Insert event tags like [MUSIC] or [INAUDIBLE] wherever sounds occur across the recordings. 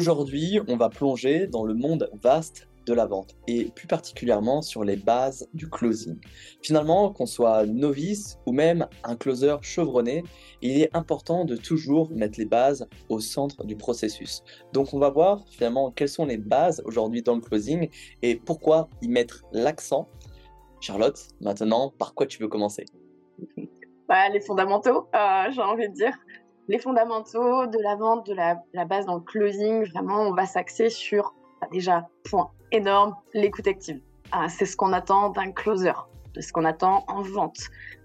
Aujourd'hui, on va plonger dans le monde vaste de la vente et plus particulièrement sur les bases du closing. Finalement, qu'on soit novice ou même un closer chevronné, il est important de toujours mettre les bases au centre du processus. Donc on va voir finalement quelles sont les bases aujourd'hui dans le closing et pourquoi y mettre l'accent. Charlotte, maintenant, par quoi tu veux commencer? Bah, Les fondamentaux, euh, j'ai envie de dire les fondamentaux de la vente, de la, base dans le closing, vraiment, on va s'axer sur, bah, déjà, point énorme, l'écoute active. Ah, c'est ce qu'on attend d'un closer, de ce qu'on attend en vente.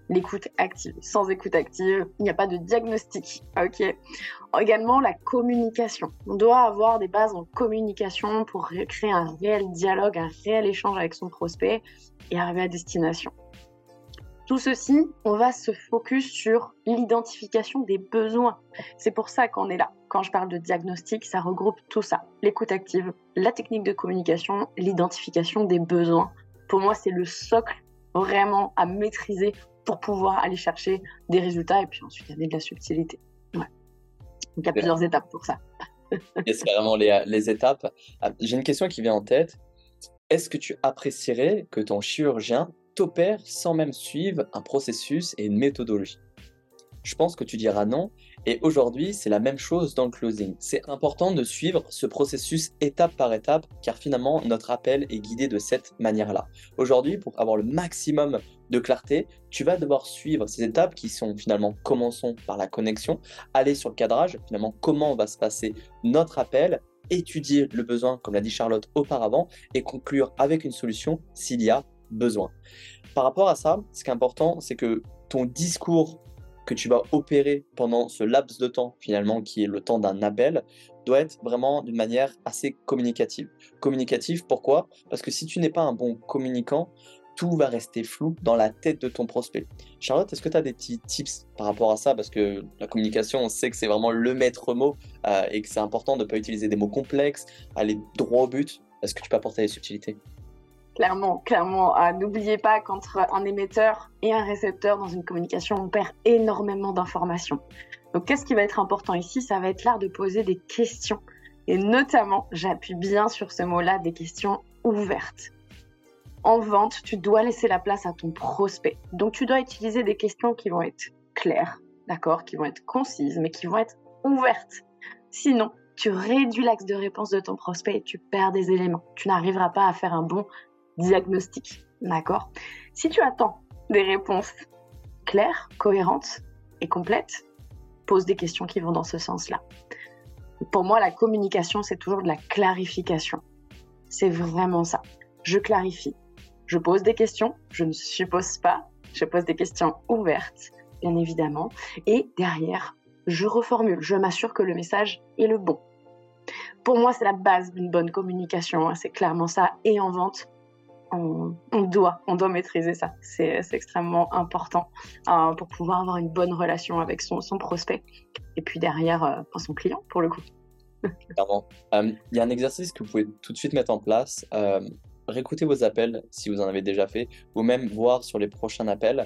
L'écoute active. Sans écoute active, il n'y a pas de diagnostic. Ok? Également la communication. On doit avoir des bases en communication pour créer un réel dialogue, un réel échange avec son prospect et arriver à destination. Tout ceci, on va se focus sur l'identification des besoins. C'est pour ça qu'on est là. Quand je parle de diagnostic, ça regroupe tout ça. L'écoute active, la technique de communication, l'identification des besoins. Pour moi, c'est le socle vraiment à maîtriser pour pouvoir aller chercher des résultats et puis ensuite il y a de la subtilité. Donc il y a plusieurs étapes pour ça. c'est vraiment les, les étapes. Ah, j'ai une question qui vient en tête. Est-ce que tu apprécierais que ton chirurgien t'opère sans même suivre un processus et une méthodologie Je pense que tu diras non, et aujourd'hui c'est la même chose dans le closing. C'est important de suivre ce processus étape par étape, car finalement notre appel est guidé de cette manière-là. Aujourd'hui, pour avoir le maximum de clarté, tu vas devoir suivre ces étapes qui sont finalement, commençons par la connexion, aller sur le cadrage, finalement comment va se passer notre appel, étudier le besoin, comme l'a dit Charlotte auparavant, et conclure avec une solution s'il y a Par rapport à ça, ce qui est important, c'est que ton discours que tu vas opérer pendant ce laps de temps, finalement, qui est le temps d'un appel, doit être vraiment d'une manière assez communicative. Communicative, pourquoi? Parce que si tu n'es pas un bon communicant, tout va rester flou dans la tête de ton prospect. Charlotte, est-ce que tu as des petits tips par rapport à ça? Parce que la communication, on sait que c'est vraiment le maître mot euh, et que c'est important de ne pas utiliser des mots complexes, aller droit au but. Est-ce que tu peux apporter des subtilités? Clairement, clairement. Ah, n'oubliez pas qu'entre un émetteur et un récepteur dans une communication, on perd énormément d'informations. Donc, qu'est-ce qui va être important ici? Ça va être l'art de poser des questions. Et notamment, j'appuie bien sur ce mot-là, des questions ouvertes. En vente, tu dois laisser la place à ton prospect. Donc, tu dois utiliser des questions qui vont être claires, d'accord, qui vont être concises, mais qui vont être ouvertes. Sinon, tu réduis l'axe de réponse de ton prospect et tu perds des éléments. Tu n'arriveras pas à faire un bon diagnostic. D'accord? Si tu attends des réponses claires, cohérentes et complètes, pose des questions qui vont dans ce sens-là. Pour moi, la communication, c'est toujours de la clarification. C'est vraiment ça. Je clarifie. Je pose des questions, je ne suppose pas, je pose des questions ouvertes, bien évidemment, et derrière, je reformule, je m'assure que le message est le bon. Pour moi, c'est la base d'une bonne communication, hein. c'est clairement ça, et en vente, on, doit, on doit maîtriser ça. C'est extrêmement important euh, pour pouvoir avoir une bonne relation avec son, prospect et puis derrière euh, son client pour le coup. [LAUGHS] Euh, il y a un exercice que vous pouvez tout de suite mettre en place. réécoutez vos appels si vous en avez déjà fait ou même voir sur les prochains appels.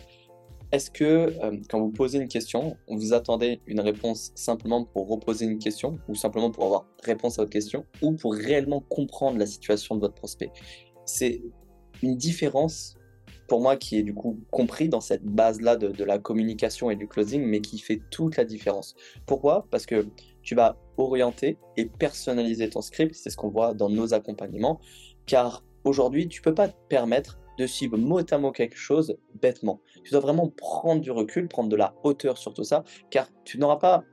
Est-ce que quand vous posez une question, vous attendez une réponse simplement pour reposer une question ou simplement pour avoir réponse à votre question ou pour réellement comprendre la situation de votre prospect? Une différence pour moi qui est du coup compris dans cette base-là de, la communication et du closing, mais qui fait toute la différence. Pourquoi? Parce que tu vas orienter et personnaliser ton script, c'est ce qu'on voit dans nos accompagnements, car aujourd'hui, tu peux pas te permettre de suivre mot à mot quelque chose bêtement. Tu dois vraiment prendre du recul, prendre de la hauteur sur tout ça, car tu n'auras pas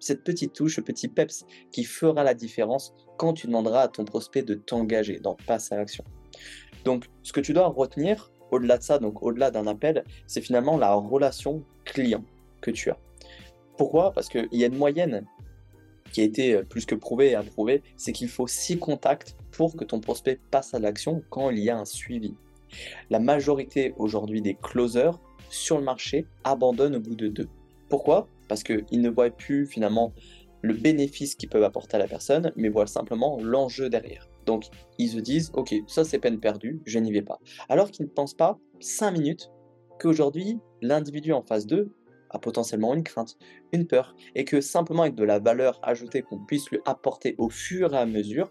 cette petite touche, ce petit peps qui fera la différence quand tu demanderas à ton prospect de t'engager dans passe à l'action. Donc, ce que tu dois retenir au-delà de ça, donc au-delà d'un appel, c'est finalement la relation client que tu as. Pourquoi? Parce qu'il y a une moyenne qui a été plus que prouvée et approuvée, c'est qu'il faut six contacts pour que ton prospect passe à l'action quand il y a un suivi. La majorité aujourd'hui des closers sur le marché abandonnent au bout de deux. Pourquoi? Parce qu'ils ne voient plus finalement le bénéfice qu'ils peuvent apporter à la personne, mais voient simplement l'enjeu derrière. Donc, ils se disent, ok, ça c'est peine perdue, je n'y vais pas. Alors qu'ils ne pensent pas 5 minutes qu'aujourd'hui, l'individu en face d'eux a potentiellement une crainte, une peur, et que simplement avec de la valeur ajoutée qu'on puisse lui apporter au fur et à mesure,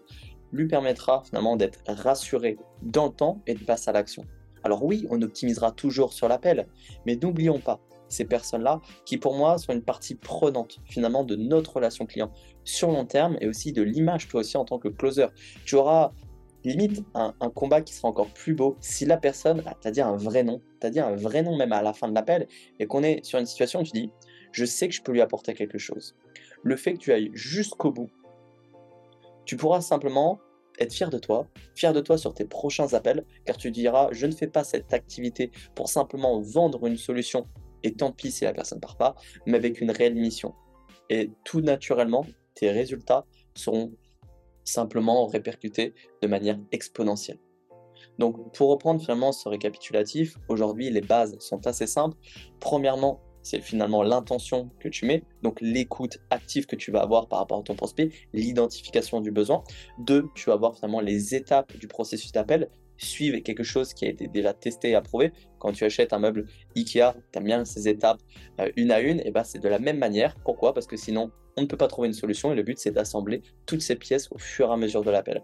lui permettra finalement d'être rassuré dans le temps et de passer à l'action. Alors oui, on optimisera toujours sur l'appel, mais n'oublions pas ces personnes-là qui pour moi sont une partie prenante finalement de notre relation client sur long terme et aussi de l'image toi aussi en tant que closer. Tu auras limite un, combat qui sera encore plus beau si la personne t'a dit un vrai nom, t'a dit un vrai nom même à la fin de l'appel et qu'on est sur une situation où tu dis je sais que je peux lui apporter quelque chose. Le fait que tu ailles jusqu'au bout, tu pourras simplement être fier de toi, fier de toi sur tes prochains appels, car tu diras je ne fais pas cette activité pour simplement vendre une solution et tant pis si la personne ne part pas, mais avec une réelle mission. Et tout naturellement, tes résultats seront simplement répercutés de manière exponentielle. Donc pour reprendre finalement ce récapitulatif, aujourd'hui les bases sont assez simples. Premièrement, c'est finalement l'intention que tu mets, donc l'écoute active que tu vas avoir par rapport à ton prospect, l'identification du besoin. Deux, tu vas avoir finalement les étapes du processus d'appel, suivre quelque chose qui a été déjà testé et approuvé. Quand tu achètes un meuble Ikea, tu aimes bien ces étapes euh, une à une, et ben c'est de la même manière. Pourquoi? Parce que sinon, on ne peut pas trouver une solution et le but c'est d'assembler toutes ces pièces au fur et à mesure de l'appel.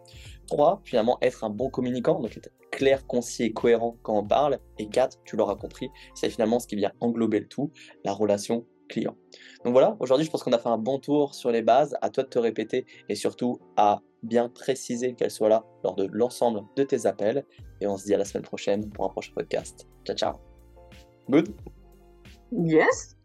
3. Finalement, être un bon communicant, donc être clair, concis et cohérent quand on parle. Et 4. Tu l'auras compris, c'est finalement ce qui vient englober le tout, la relation client. Donc voilà, aujourd'hui je pense qu'on a fait un bon tour sur les bases, à toi de te répéter et surtout à bien préciser qu'elles soient là lors de l'ensemble de tes appels. Et on se dit à la semaine prochaine pour un prochain podcast. Ciao ciao. Good Yes